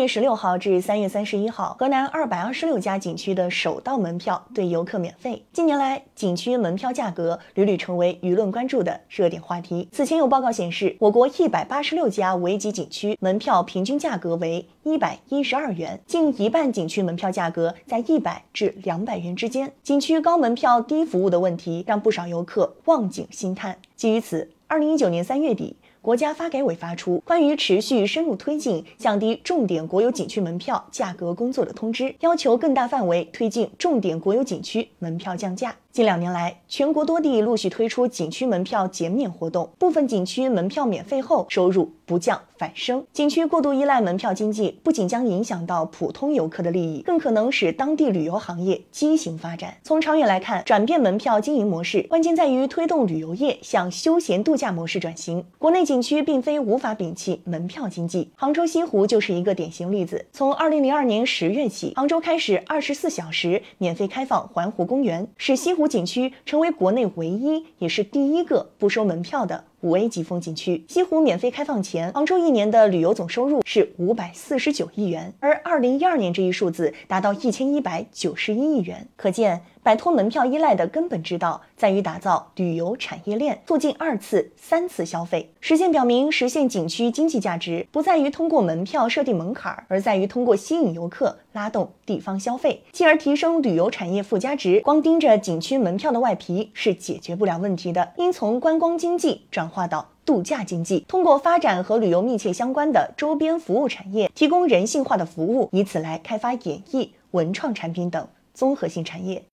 月十六号至三月三十一号，河南二百二十六家景区的首道门票对游客免费。近年来，景区门票价格屡屡成为舆论关注的热点话题。此前有报告显示，我国一百八十六家五 A 级景区门票平均价格为一百一十二元，近一半景区门票价格在一百至两百元之间。景区高门票低服务的问题，让不少游客望景兴叹。基于此，二零一九年三月底。国家发改委发出关于持续深入推进降低重点国有景区门票价格工作的通知，要求更大范围推进重点国有景区门票降价。近两年来，全国多地陆续推出景区门票减免活动，部分景区门票免费后，收入不降反升。景区过度依赖门票经济，不仅将影响到普通游客的利益，更可能使当地旅游行业畸形发展。从长远来看，转变门票经营模式，关键在于推动旅游业向休闲度假模式转型。国内景区并非无法摒弃门票经济，杭州西湖就是一个典型例子。从二零零二年十月起，杭州开始二十四小时免费开放环湖公园，使西湖。湖景区成为国内唯一也是第一个不收门票的。五 A 级风景区西湖免费开放前，杭州一年的旅游总收入是五百四十九亿元，而二零一二年这一数字达到一千一百九十一亿元。可见，摆脱门票依赖的根本之道在于打造旅游产业链，促进二次、三次消费。实践表明，实现景区经济价值不在于通过门票设定门槛，而在于通过吸引游客拉动地方消费，进而提升旅游产业附加值。光盯着景区门票的外皮是解决不了问题的，应从观光经济转。化到度假经济，通过发展和旅游密切相关的周边服务产业，提供人性化的服务，以此来开发演艺、文创产品等综合性产业。